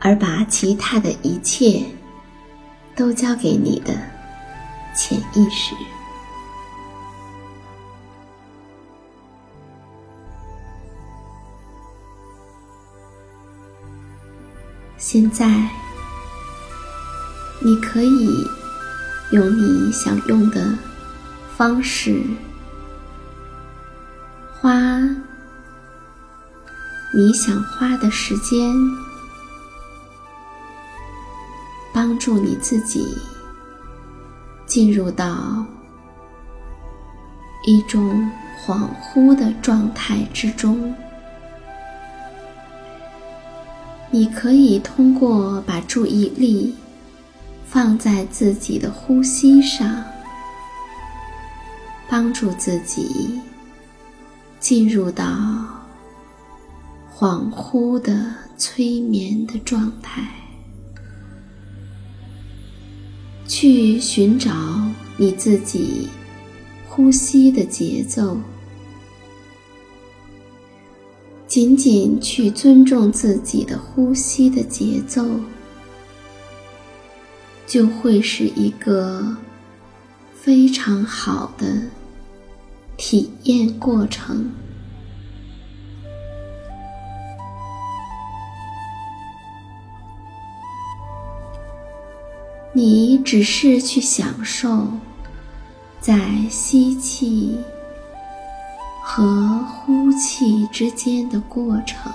而把其他的一切都交给你的潜意识。现在，你可以用你想用的方式，花你想花的时间。帮助你自己进入到一种恍惚的状态之中。你可以通过把注意力放在自己的呼吸上，帮助自己进入到恍惚的催眠的状态。去寻找你自己呼吸的节奏，仅仅去尊重自己的呼吸的节奏，就会是一个非常好的体验过程。你只是去享受，在吸气和呼气之间的过程，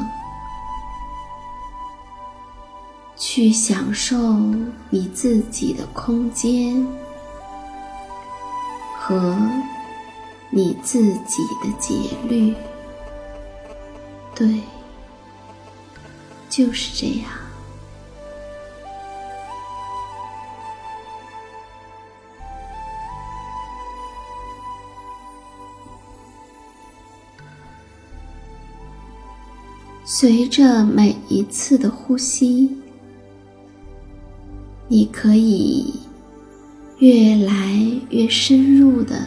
去享受你自己的空间和你自己的节律。对，就是这样。随着每一次的呼吸，你可以越来越深入的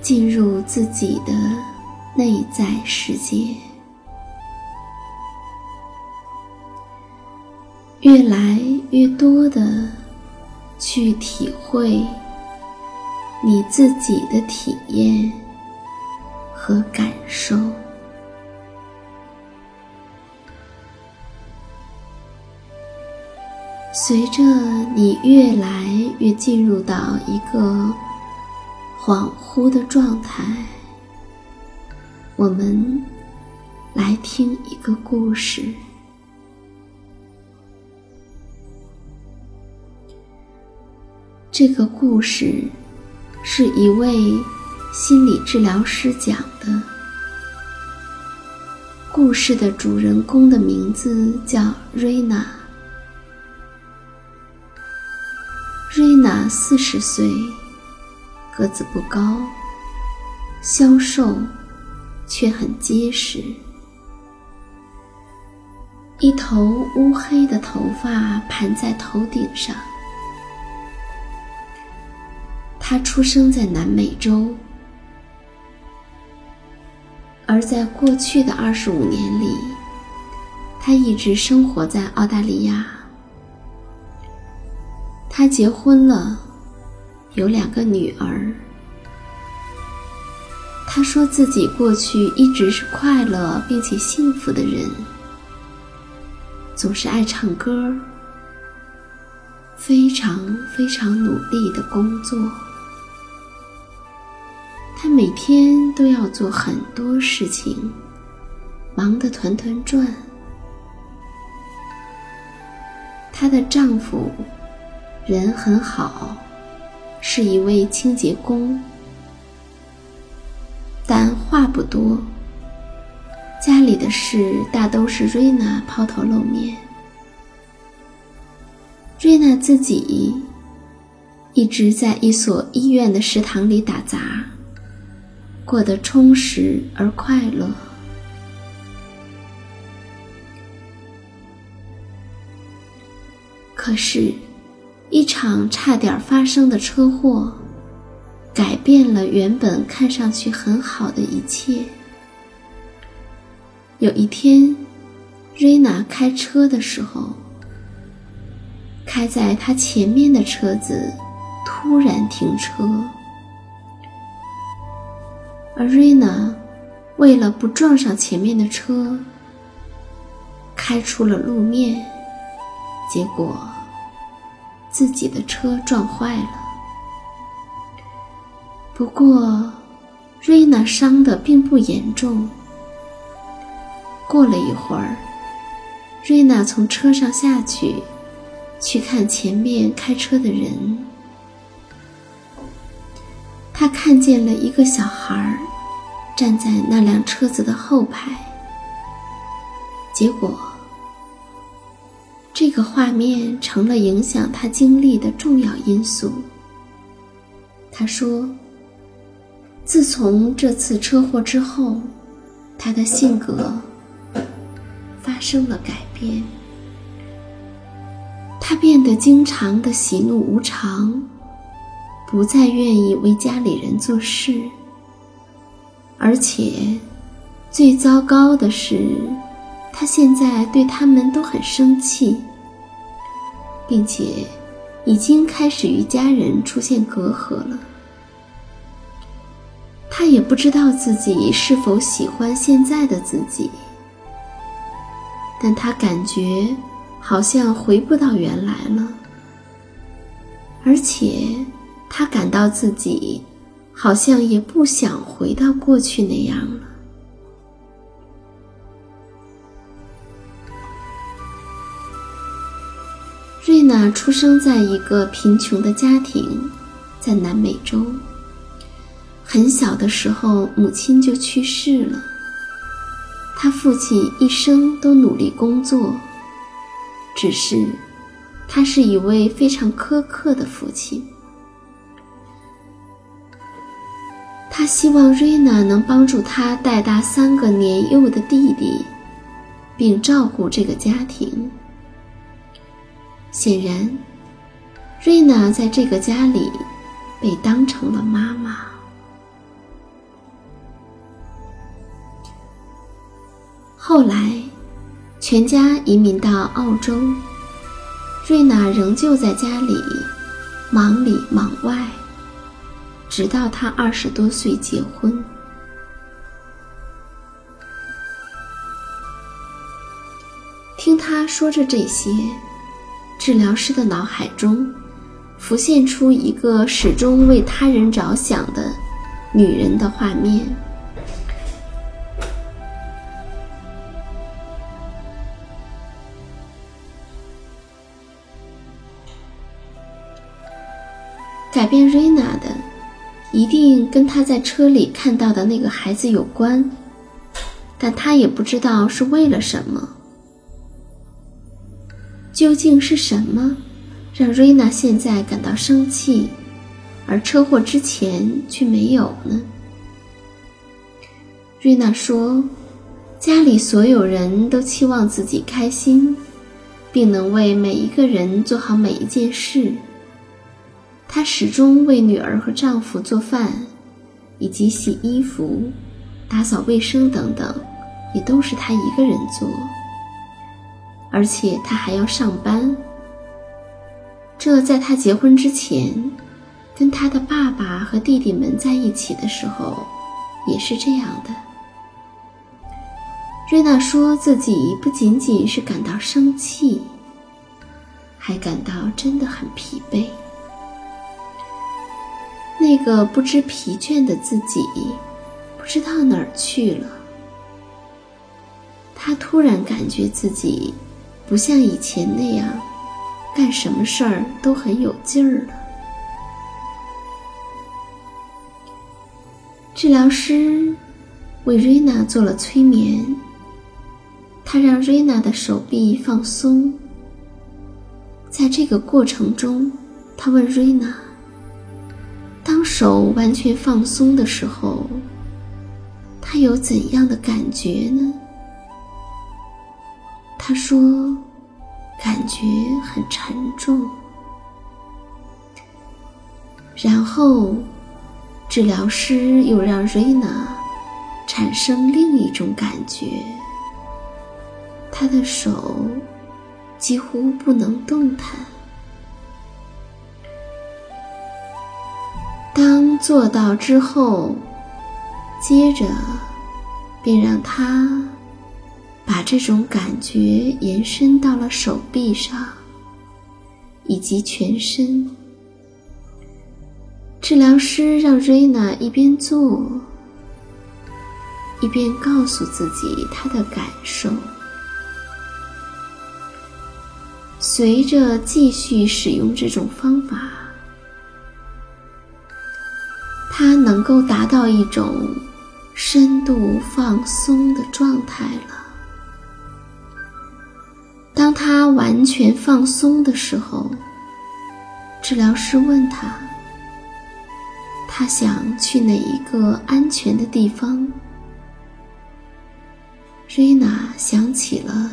进入自己的内在世界，越来越多的去体会你自己的体验。和感受。随着你越来越进入到一个恍惚的状态，我们来听一个故事。这个故事是一位心理治疗师讲的。故事的主人公的名字叫瑞娜。娜四十岁，个子不高，消瘦，却很结实。一头乌黑的头发盘在头顶上。他出生在南美洲，而在过去的二十五年里，他一直生活在澳大利亚。他结婚了，有两个女儿。他说自己过去一直是快乐并且幸福的人，总是爱唱歌，非常非常努力的工作。她每天都要做很多事情，忙得团团转。她的丈夫人很好，是一位清洁工，但话不多。家里的事大都是瑞娜抛头露面。瑞娜自己一直在一所医院的食堂里打杂。过得充实而快乐。可是，一场差点发生的车祸，改变了原本看上去很好的一切。有一天，瑞娜开车的时候，开在她前面的车子突然停车。而瑞娜为了不撞上前面的车，开出了路面，结果自己的车撞坏了。不过，瑞娜伤的并不严重。过了一会儿，瑞娜从车上下去，去看前面开车的人。她看见了一个小孩。站在那辆车子的后排，结果，这个画面成了影响他经历的重要因素。他说：“自从这次车祸之后，他的性格发生了改变，他变得经常的喜怒无常，不再愿意为家里人做事。”而且，最糟糕的是，他现在对他们都很生气，并且已经开始与家人出现隔阂了。他也不知道自己是否喜欢现在的自己，但他感觉好像回不到原来了，而且他感到自己。好像也不想回到过去那样了。娜出生在一个贫穷的家庭，在南美洲。很小的时候，母亲就去世了。他父亲一生都努力工作，只是他是一位非常苛刻的父亲。他希望瑞娜能帮助他带大三个年幼的弟弟，并照顾这个家庭。显然瑞娜在这个家里被当成了妈妈。后来全家移民到澳洲瑞娜仍旧在家里忙里忙外直到她二十多岁结婚。听她说着这些治疗师的脑海中浮现出一个始终为他人着想的女人的画面。改变瑞娜的，一定跟他在车里看到的那个孩子有关，但他也不知道是为了什么。究竟是什么让瑞娜现在感到生气，而车祸之前却没有呢？瑞娜说：“家里所有人都期望自己开心，并能为每一个人做好每一件事。她始终为女儿和丈夫做饭，以及洗衣服、打扫卫生等等，也都是她一个人做。”而且他还要上班。这在他结婚之前，跟他的爸爸和弟弟们在一起的时候，也是这样的。瑞娜说自己不仅仅是感到生气，还感到真的很疲惫。那个不知疲倦的自己，不知道哪儿去了。他突然感觉自己。不像以前那样，干什么事儿都很有劲儿了。治疗师为瑞娜做了催眠，他让瑞娜的手臂放松。在这个过程中，他问瑞娜：“当手完全放松的时候，他有怎样的感觉呢？”他说：“感觉很沉重。”然后，治疗师又让瑞娜产生另一种感觉：她的手几乎不能动弹。当做到之后，接着便让他。把这种感觉延伸到了手臂上，以及全身。治疗师让瑞娜一边做，一边告诉自己她的感受。随着继续使用这种方法，他能够达到一种深度放松的状态了。当他完全放松的时候，治疗师问他：“他想去哪一个安全的地方？”瑞娜想起了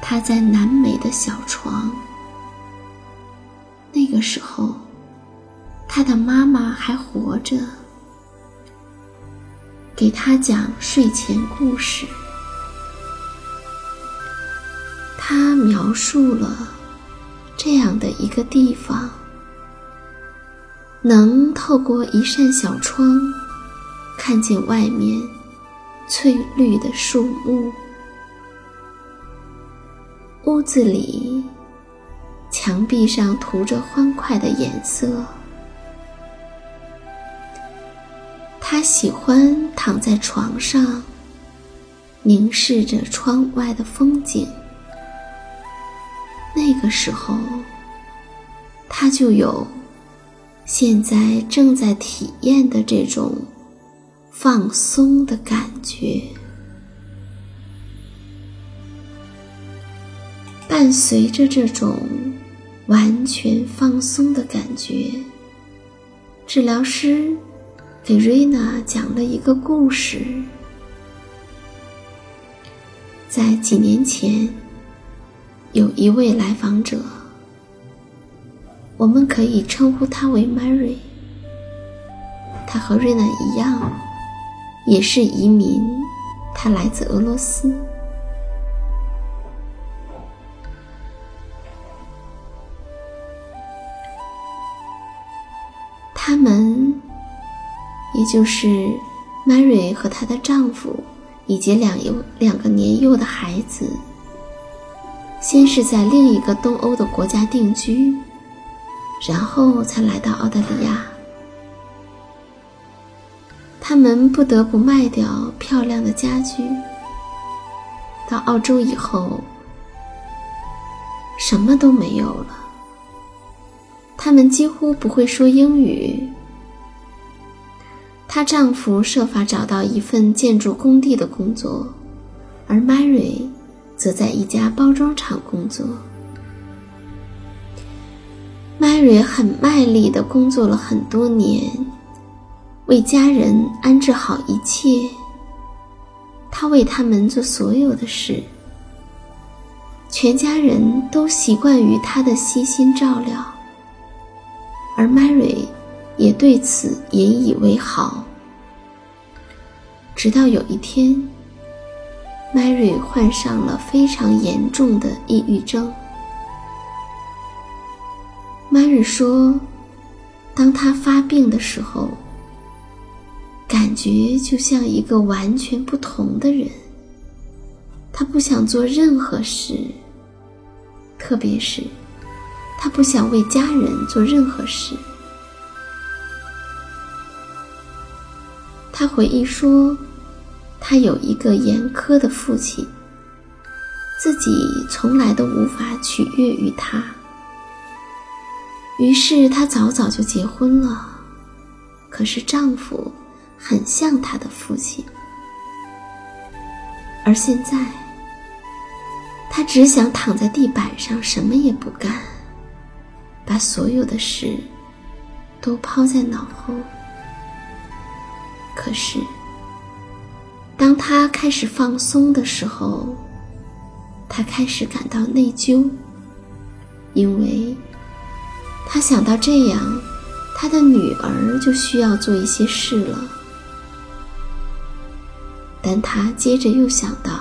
他在南美的小床。那个时候，他的妈妈还活着，给他讲睡前故事。他描述了这样的一个地方，能透过一扇小窗看见外面翠绿的树木。屋子里墙壁上涂着欢快的颜色。他喜欢躺在床上，凝视着窗外的风景。那个时候，他就有现在正在体验的这种放松的感觉。伴随着这种完全放松的感觉，治疗师给瑞娜讲了一个故事，在几年前。有一位来访者，我们可以称呼他为 Mary。他和瑞娜一样，也是移民，他来自俄罗斯。他们，也就是 Mary 和她的丈夫以及两幼两个年幼的孩子。先是在另一个东欧的国家定居，然后才来到澳大利亚。他们不得不卖掉漂亮的家具。到澳洲以后，什么都没有了。他们几乎不会说英语。她丈夫设法找到一份建筑工地的工作，而 Mary 则在一家包装厂工作。Mary 很卖力的工作了很多年，为家人安置好一切。她为他们做所有的事，全家人都习惯于她的悉心照料，而 Mary 也对此引以为豪。直到有一天，Mary 患上了非常严重的抑郁症。Mary 说，当她发病的时候。感觉就像一个完全不同的人。他不想做任何事，特别是他不想为家人做任何事。他回忆说，他有一个严苛的父亲，自己从来都无法取悦于他。于是她早早就结婚了，可是丈夫。很像她的父亲，而现在，他只想躺在地板上什么也不干，把所有的事都抛在脑后。可是，当他开始放松的时候，他开始感到内疚，因为他想到这样，他的女儿就需要做一些事了。但他接着又想到，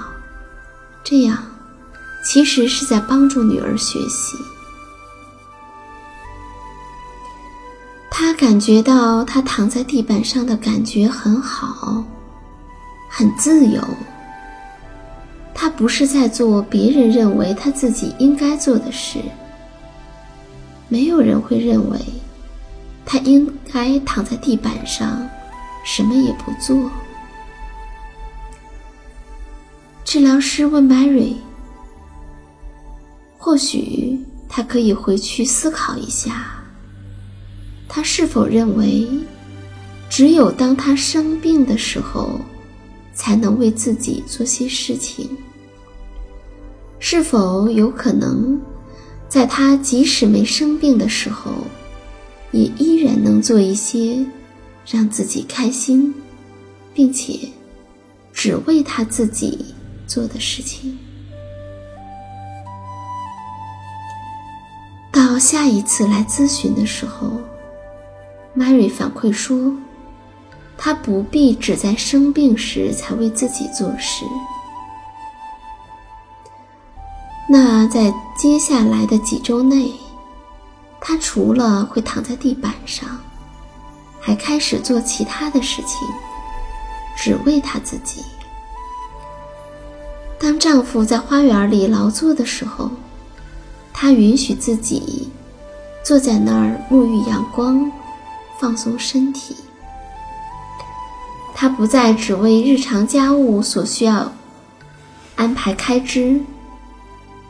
这样其实是在帮助女儿学习。他感觉到他躺在地板上的感觉很好，很自由。他不是在做别人认为他自己应该做的事。没有人会认为他应该躺在地板上，什么也不做。治疗师问 Mary：“ 或许他可以回去思考一下，他是否认为，只有当他生病的时候，才能为自己做些事情？是否有可能，在他即使没生病的时候，也依然能做一些让自己开心，并且只为他自己？”做的事情。到下一次来咨询的时候，Mary 反馈说，她不必只在生病时才为自己做事。那在接下来的几周内，她除了会躺在地板上，还开始做其他的事情，只为她自己。当丈夫在花园里劳作的时候，她允许自己坐在那儿沐浴阳光，放松身体。他不再只为日常家务所需要安排开支，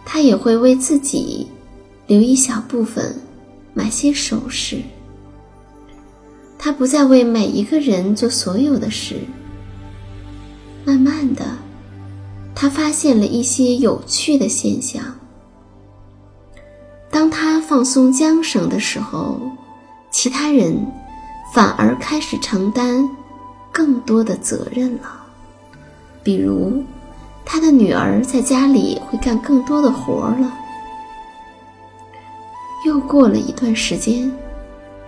他也会为自己留一小部分，买些首饰。他不再为每一个人做所有的事，慢慢的。他发现了一些有趣的现象。当他放松缰绳的时候，其他人反而开始承担更多的责任了。比如，他的女儿在家里会干更多的活了。又过了一段时间，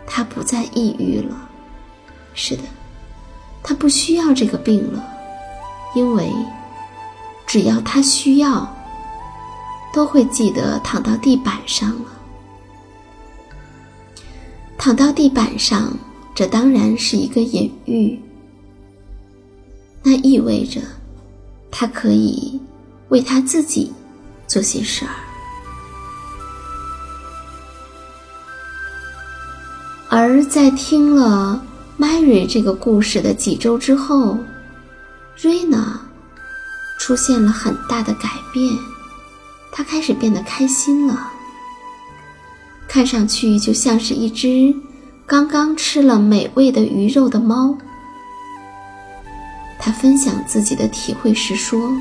他不再抑郁了。是的，他不需要这个病了，因为。只要他需要，都会记得躺到地板上了。躺到地板上，这当然是一个隐喻。那意味着他可以为他自己做些事儿。而在听了 Mary 这个故事的几周之后，Rina 出现了很大的改变，她开始变得开心了，看上去就像是一只刚刚吃了美味的鱼肉的猫。他分享自己的体会时说：“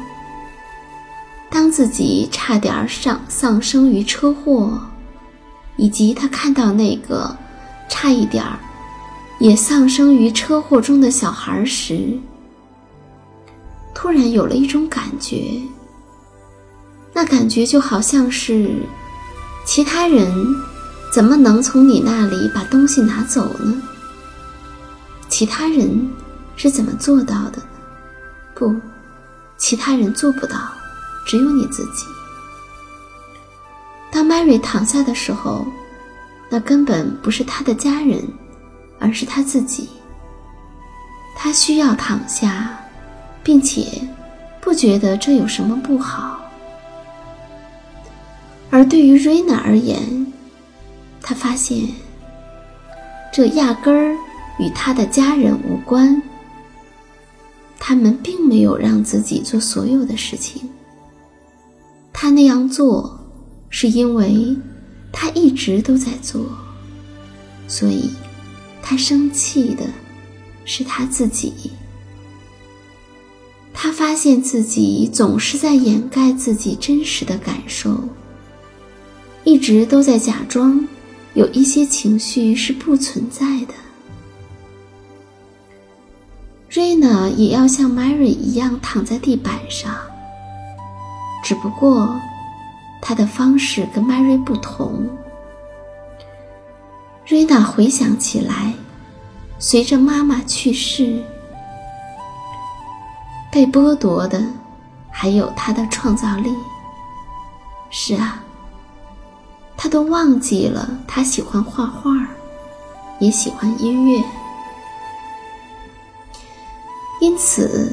当自己差点丧丧生于车祸，以及他看到那个差一点儿也丧生于车祸中的小孩时。”突然有了一种感觉，那感觉就好像是，其他人怎么能从你那里把东西拿走呢？其他人是怎么做到的？不，其他人做不到，只有你自己。当 Mary 躺下的时候，那根本不是他的家人，而是他自己。他需要躺下。并且不觉得这有什么不好，而对于瑞娜而言，她发现这压根儿与她的家人无关。他们并没有让自己做所有的事情，他那样做是因为他一直都在做，所以他生气的是他自己。他发现自己总是在掩盖自己真实的感受，一直都在假装有一些情绪是不存在的。瑞娜也要像 Mary 一样躺在地板上，只不过她的方式跟 Mary 不同。瑞娜回想起来，随着妈妈去世。被剥夺的，还有他的创造力。是啊，他都忘记了他喜欢画画，也喜欢音乐。因此，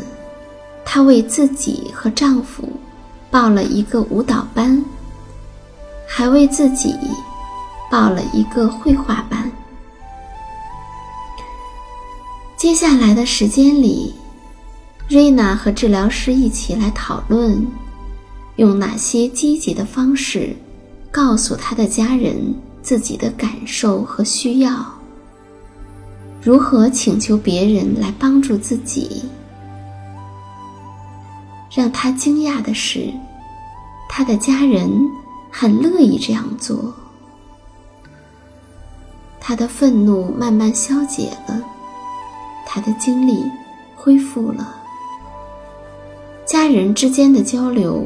她为自己和丈夫报了一个舞蹈班，还为自己报了一个绘画班。接下来的时间里。瑞娜和治疗师一起来讨论，用哪些积极的方式告诉他的家人自己的感受和需要，如何请求别人来帮助自己。让他惊讶的是，他的家人很乐意这样做。他的愤怒慢慢消解了，他的精力恢复了。家人之间的交流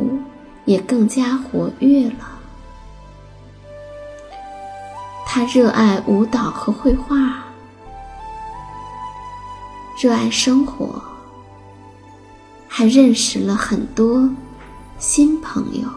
也更加活跃了。他热爱舞蹈和绘画，热爱生活，还认识了很多新朋友。